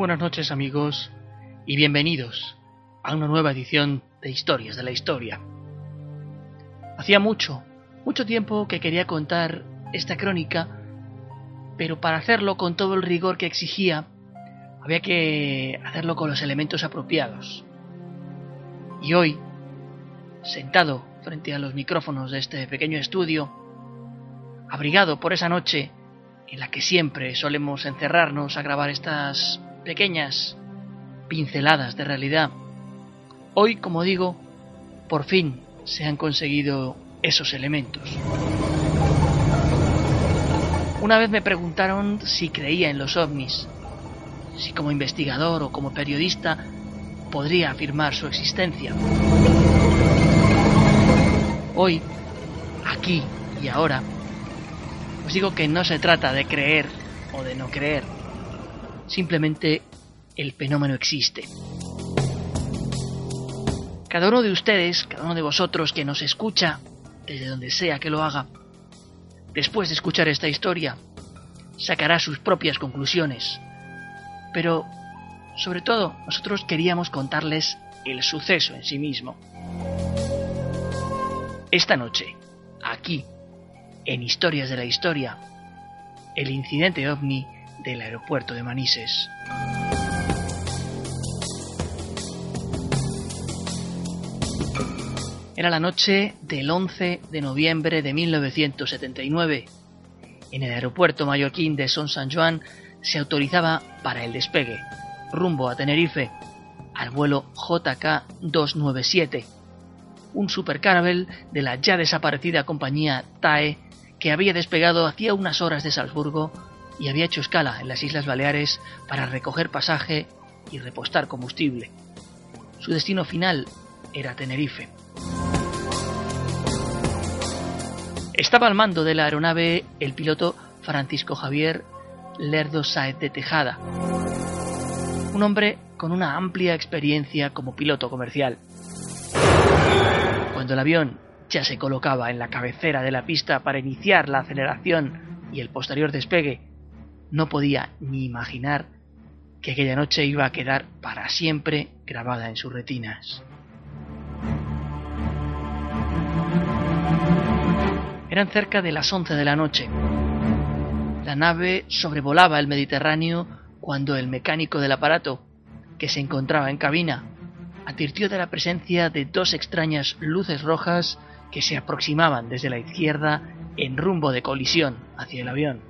Buenas noches amigos y bienvenidos a una nueva edición de Historias de la Historia. Hacía mucho, mucho tiempo que quería contar esta crónica, pero para hacerlo con todo el rigor que exigía, había que hacerlo con los elementos apropiados. Y hoy, sentado frente a los micrófonos de este pequeño estudio, abrigado por esa noche en la que siempre solemos encerrarnos a grabar estas pequeñas pinceladas de realidad. Hoy, como digo, por fin se han conseguido esos elementos. Una vez me preguntaron si creía en los ovnis, si como investigador o como periodista podría afirmar su existencia. Hoy, aquí y ahora, os digo que no se trata de creer o de no creer, Simplemente el fenómeno existe. Cada uno de ustedes, cada uno de vosotros que nos escucha, desde donde sea que lo haga, después de escuchar esta historia, sacará sus propias conclusiones. Pero, sobre todo, nosotros queríamos contarles el suceso en sí mismo. Esta noche, aquí, en Historias de la Historia, el incidente ovni del aeropuerto de Manises. Era la noche del 11 de noviembre de 1979. En el aeropuerto mallorquín de Son San Juan se autorizaba para el despegue, rumbo a Tenerife, al vuelo JK-297, un supercarvel de la ya desaparecida compañía TAE que había despegado hacía unas horas de Salzburgo y había hecho escala en las Islas Baleares para recoger pasaje y repostar combustible. Su destino final era Tenerife. Estaba al mando de la aeronave el piloto Francisco Javier Lerdo Saez de Tejada, un hombre con una amplia experiencia como piloto comercial. Cuando el avión ya se colocaba en la cabecera de la pista para iniciar la aceleración y el posterior despegue, no podía ni imaginar que aquella noche iba a quedar para siempre grabada en sus retinas. Eran cerca de las once de la noche. La nave sobrevolaba el Mediterráneo cuando el mecánico del aparato, que se encontraba en cabina, advirtió de la presencia de dos extrañas luces rojas que se aproximaban desde la izquierda en rumbo de colisión hacia el avión.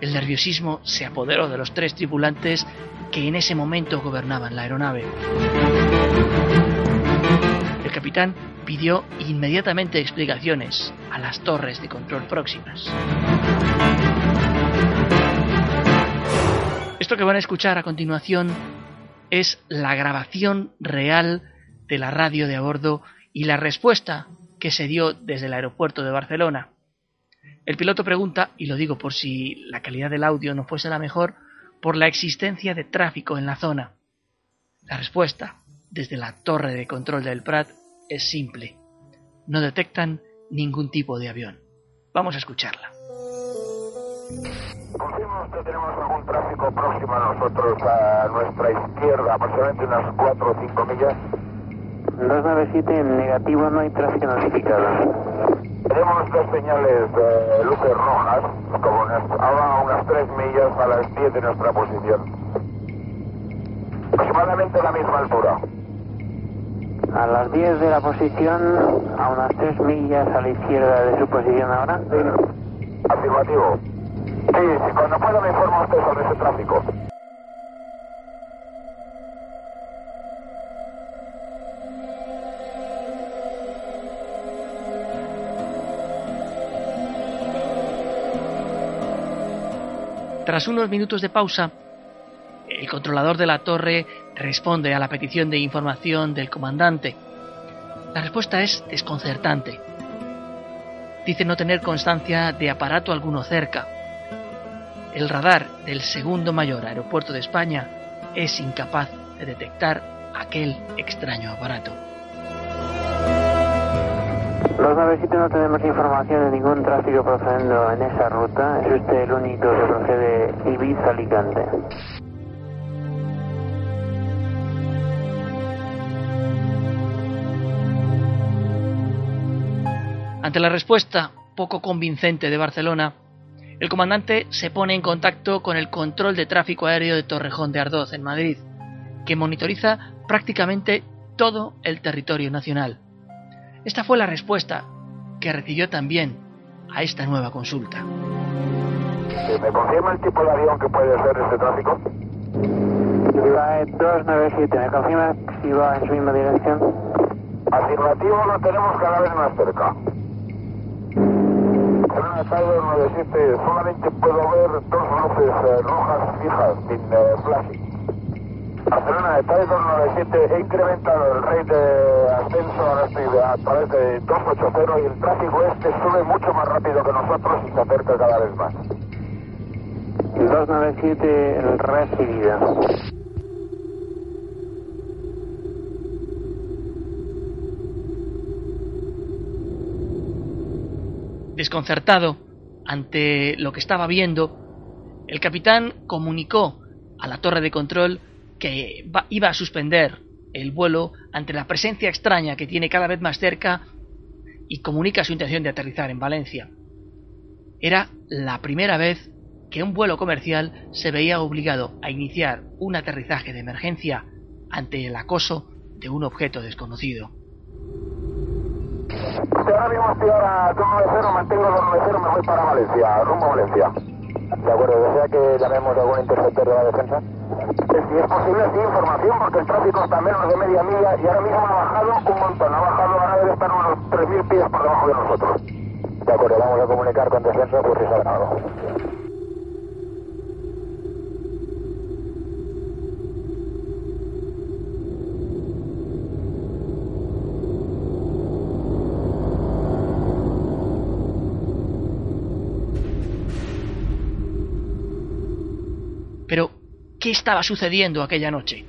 El nerviosismo se apoderó de los tres tripulantes que en ese momento gobernaban la aeronave. El capitán pidió inmediatamente explicaciones a las torres de control próximas. Esto que van a escuchar a continuación es la grabación real de la radio de a bordo y la respuesta que se dio desde el aeropuerto de Barcelona. El piloto pregunta, y lo digo por si la calidad del audio no fuese la mejor, por la existencia de tráfico en la zona. La respuesta, desde la torre de control del Prat, es simple. No detectan ningún tipo de avión. Vamos a escucharla. Confirmamos que tenemos algún tráfico próximo a nosotros, a nuestra izquierda, aproximadamente unas 4 o 5 millas. 297 en negativo, no hay tráfico notificado. Tenemos dos señales de luces rojas, como a unas 3 millas a las 10 de nuestra posición. Aproximadamente a la misma altura. A las 10 de la posición, a unas 3 millas a la izquierda de su posición ahora. Afirmativo. Sí, si cuando pueda me informa usted sobre ese tráfico. Tras unos minutos de pausa, el controlador de la torre responde a la petición de información del comandante. La respuesta es desconcertante. Dice no tener constancia de aparato alguno cerca. El radar del segundo mayor aeropuerto de España es incapaz de detectar aquel extraño aparato. Los 97 no tenemos información de ningún tráfico procediendo en esa ruta. Es usted el único que procede Ibiza-Alicante. Ante la respuesta poco convincente de Barcelona, el comandante se pone en contacto con el control de tráfico aéreo de Torrejón de Ardoz, en Madrid, que monitoriza prácticamente todo el territorio nacional. Esta fue la respuesta que recibió también a esta nueva consulta. ¿Me confirma el tipo de avión que puede ser este tráfico? La 297, ¿me confirma si va en su misma dirección? Afirmativo, lo tenemos cada vez más cerca. Barcelona Tiger 97, solamente puedo ver dos luces eh, rojas fijas, sin eh, Barcelona Tiger 97, he incrementado el rate de ascenso, ahora estoy a través de 280 y el tráfico este sube mucho más rápido que nosotros y se acerca cada vez más. 297 recibida. Desconcertado ante lo que estaba viendo, el capitán comunicó a la torre de control que iba a suspender el vuelo ante la presencia extraña que tiene cada vez más cerca y comunica su intención de aterrizar en Valencia. Era la primera vez que un vuelo comercial se veía obligado a iniciar un aterrizaje de emergencia ante el acoso de un objeto desconocido. Ahora mismo estoy ahora 290, mantengo 290, me voy para Valencia, rumbo a Valencia. De acuerdo, ¿desea que llamemos a algún interceptor de la defensa? Eh, Si es posible, sí, información, porque el tráfico está menos de media milla y ahora mismo ha bajado un montón. Ha bajado, ahora debe estar unos 3.000 pies por debajo de nosotros. De acuerdo, vamos a comunicar con descenso por si saben ¿qué estaba sucediendo aquella noche?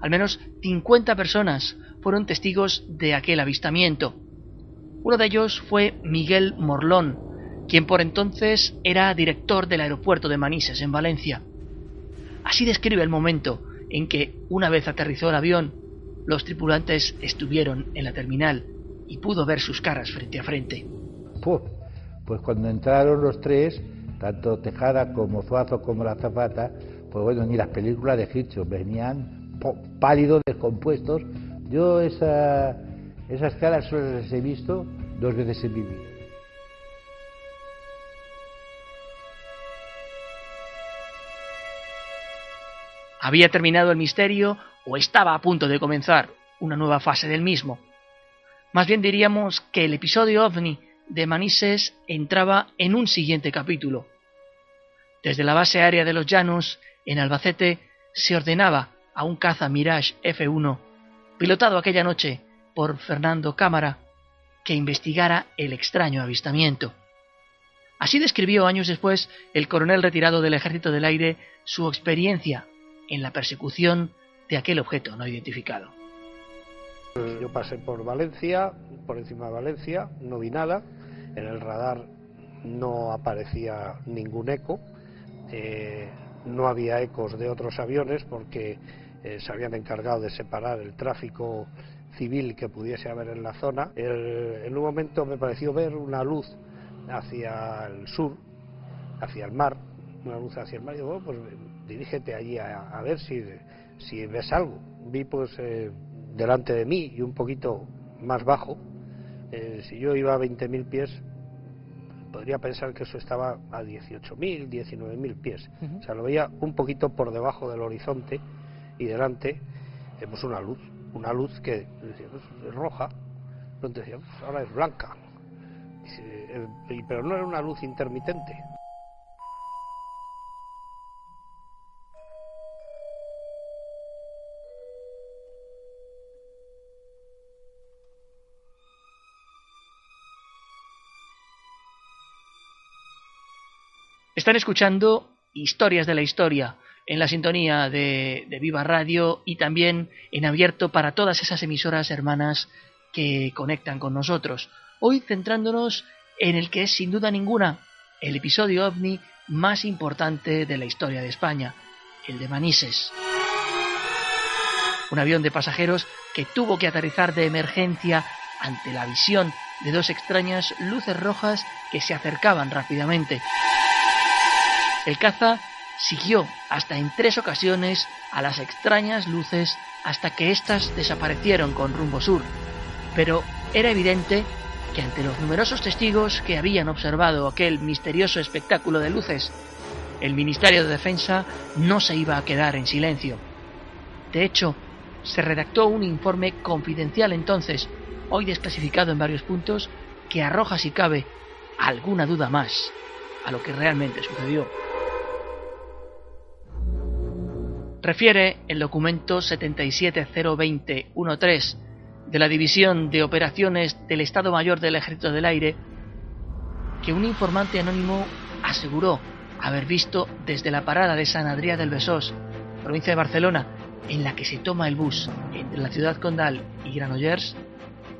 Al menos 50 personas fueron testigos de aquel avistamiento. Uno de ellos fue Miguel Morlón, quien por entonces era director del aeropuerto de Manises, en Valencia. Así describe el momento en que, una vez aterrizó el avión, los tripulantes estuvieron en la terminal y pudo ver sus caras frente a frente. Pues cuando entraron los tres, tanto Tejada como Zuazo como la Zapata, pues bueno, ni las películas de Hitchcock, venían pálidos, descompuestos. Yo esa, esas caras solo las he visto dos veces en mi vida. ¿Había terminado el misterio o estaba a punto de comenzar una nueva fase del mismo? Más bien diríamos que el episodio ovni de Manises entraba en un siguiente capítulo. Desde la base aérea de los Llanos, en Albacete, se ordenaba a un caza Mirage F1, pilotado aquella noche por Fernando Cámara, que investigara el extraño avistamiento. Así describió años después el coronel retirado del Ejército del Aire su experiencia en la persecución de aquel objeto no identificado. Yo pasé por Valencia, por encima de Valencia, no vi nada. En el radar no aparecía ningún eco. eh, no había ecos de otros aviones porque eh, se habían encargado de separar el tráfico civil que pudiese haber en la zona. En un momento me pareció ver una luz hacia el sur, hacia el mar, una luz hacia el mar. Y digo, bueno, pues dirígete allí a, a ver si, si ves algo. Vi pues eh, delante de mí y un poquito más bajo. eh, si yo iba a 20.000 pies, podría pensar que eso estaba a 18.000, 19.000 pies. Ujú. O sea, lo veía un poquito por debajo del horizonte y delante vemos una luz, una luz que decía, pues, es roja, entonces decía, pues, ahora es blanca. Eh, y- pero no era una luz intermitente. Están escuchando Historias de la Historia en la sintonía de, de, Viva Radio y también en abierto para todas esas emisoras hermanas que conectan con nosotros. Hoy centrándonos en el que es sin duda ninguna el episodio ovni más importante de la historia de España, el de Manises. Un avión de pasajeros que tuvo que aterrizar de emergencia ante la visión de dos extrañas luces rojas que se acercaban rápidamente. El caza siguió hasta en tres ocasiones a las extrañas luces hasta que éstas desaparecieron con rumbo sur, pero era evidente que ante los numerosos testigos que habían observado aquel misterioso espectáculo de luces, el Ministerio de Defensa no se iba a quedar en silencio. De hecho, se redactó un informe confidencial entonces, hoy desclasificado en varios puntos, que arroja si cabe alguna duda más a lo que realmente sucedió. Refiere el documento 77.020.13 de la División de Operaciones del Estado Mayor del Ejército del Aire que un informante anónimo aseguró haber visto desde la parada de San Adrià del Besós, provincia de Barcelona, en la que se toma el bus entre la ciudad condal y Granollers,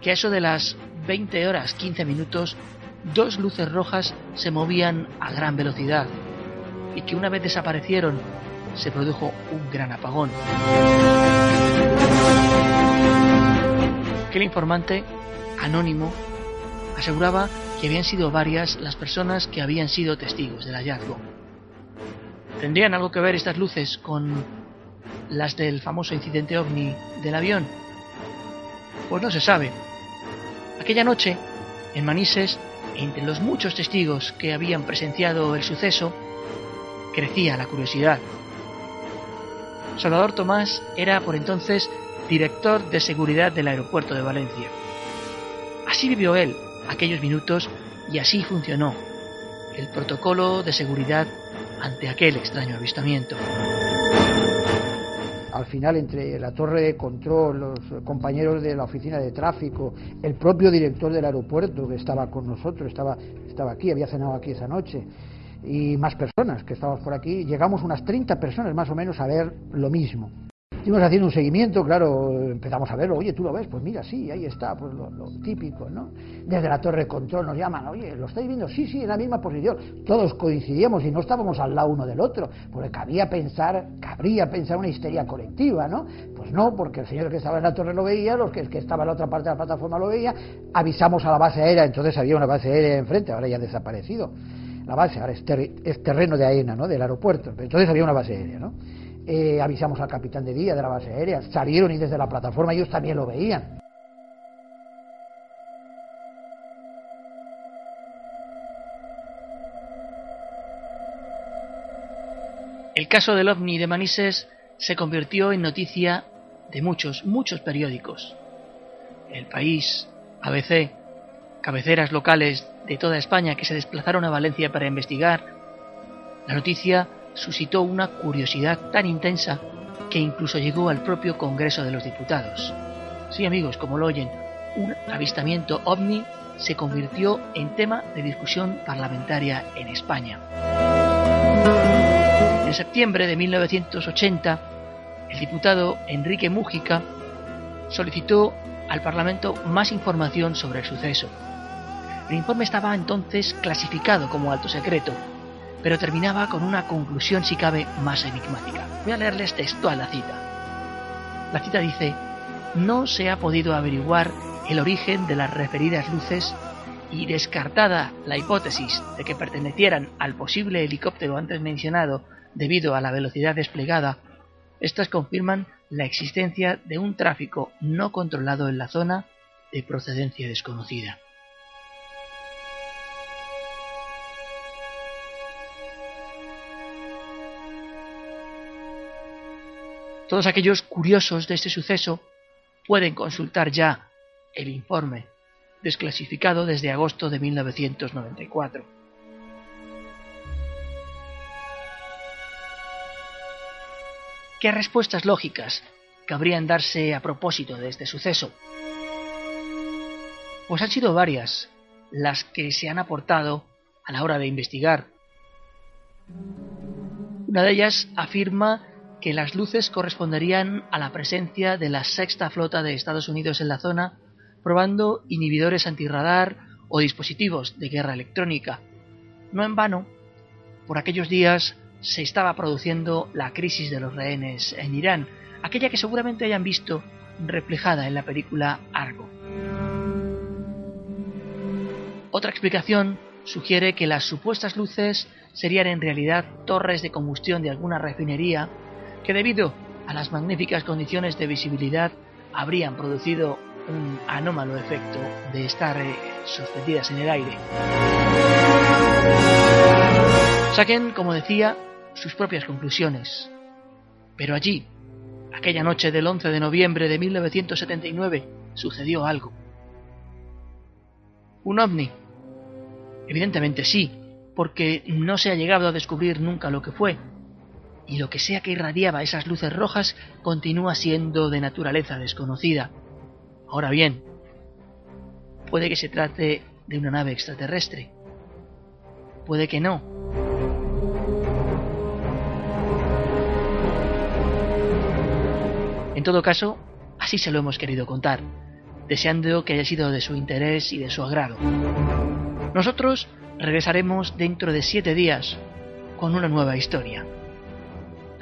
que a eso de las 20 horas 15 minutos dos luces rojas se movían a gran velocidad y que una vez desaparecieron se produjo un gran apagón. Aquel informante, anónimo, aseguraba que habían sido varias las personas que habían sido testigos del hallazgo. ¿Tendrían algo que ver estas luces con las del famoso incidente ovni del avión? Pues no se sabe. Aquella noche, en Manises, entre los muchos testigos que habían presenciado el suceso, crecía la curiosidad. Salvador Tomás era por entonces director de seguridad del aeropuerto de Valencia. Así vivió él aquellos minutos y así funcionó el protocolo de seguridad ante aquel extraño avistamiento. Al final, entre la torre de control, los compañeros de la oficina de tráfico, el propio director del aeropuerto que estaba con nosotros, estaba, estaba aquí, había cenado aquí esa noche, y más personas que estábamos por aquí, llegamos unas 30 personas más o menos a ver lo mismo. Estuvimos haciendo un seguimiento, claro, empezamos a verlo, oye, tú lo ves, pues mira, sí, ahí está, pues lo, típico, ¿no? Desde la torre de control nos llaman, oye, ¿lo estáis viendo? Sí, sí, en la misma posición. Todos coincidíamos y no estábamos al lado uno del otro, porque cabía pensar, cabría pensar una histeria colectiva, ¿no? Pues no, porque el señor que estaba en la torre lo veía, los que, el que estaba en la otra parte de la plataforma lo veía, avisamos a la base aérea, entonces había una base aérea enfrente, ahora ya ha desaparecido la base, ahora es, terreno de AENA, ¿no? Del aeropuerto. Entonces había una base aérea, ¿no? Eh, avisamos al capitán de día de la base aérea, salieron y desde la plataforma ellos también lo veían. El caso del ovni de Manises se convirtió en noticia de muchos, muchos periódicos. El País, ABC, cabeceras locales de toda España que se desplazaron a Valencia para investigar, la noticia suscitó una curiosidad tan intensa que incluso llegó al propio Congreso de los Diputados. Sí, amigos, como lo oyen, un avistamiento ovni se convirtió en tema de discusión parlamentaria en España. En septiembre de 1980, el diputado Enrique Mújica solicitó al Parlamento más información sobre el suceso. El informe estaba entonces clasificado como alto secreto, pero terminaba con una conclusión si cabe más enigmática. Voy a leerles textual la cita. La cita dice, no se ha podido averiguar el origen de las referidas luces y descartada la hipótesis de que pertenecieran al posible helicóptero antes mencionado debido a la velocidad desplegada, estas confirman la existencia de un tráfico no controlado en la zona de procedencia desconocida. Todos aquellos curiosos de este suceso pueden consultar ya el informe, desclasificado desde agosto de 1994. ¿Qué respuestas lógicas cabrían darse a propósito de este suceso? Pues han sido varias las que se han aportado a la hora de investigar. Una de ellas afirma que las luces corresponderían a la presencia de la sexta flota de Estados Unidos en la zona, probando inhibidores antirradar o dispositivos de guerra electrónica. No en vano, por aquellos días se estaba produciendo la crisis de los rehenes en Irán, aquella que seguramente hayan visto reflejada en la película Argo. Otra explicación sugiere que las supuestas luces serían en realidad torres de combustión de alguna refinería que debido a las magníficas condiciones de visibilidad habrían producido un anómalo efecto de estar eh, suspendidas en el aire. Saquen, como decía, sus propias conclusiones. Pero allí, aquella noche del 11 de noviembre de 1979, sucedió algo. ¿Un ovni? Evidentemente sí, porque no se ha llegado a descubrir nunca lo que fue, y lo que sea que irradiaba esas luces rojas continúa siendo de naturaleza desconocida. Ahora bien, puede que se trate de una nave extraterrestre. Puede que no. En todo caso, así se lo hemos querido contar, deseando que haya sido de su interés y de su agrado. Nosotros regresaremos dentro de siete días con una nueva historia.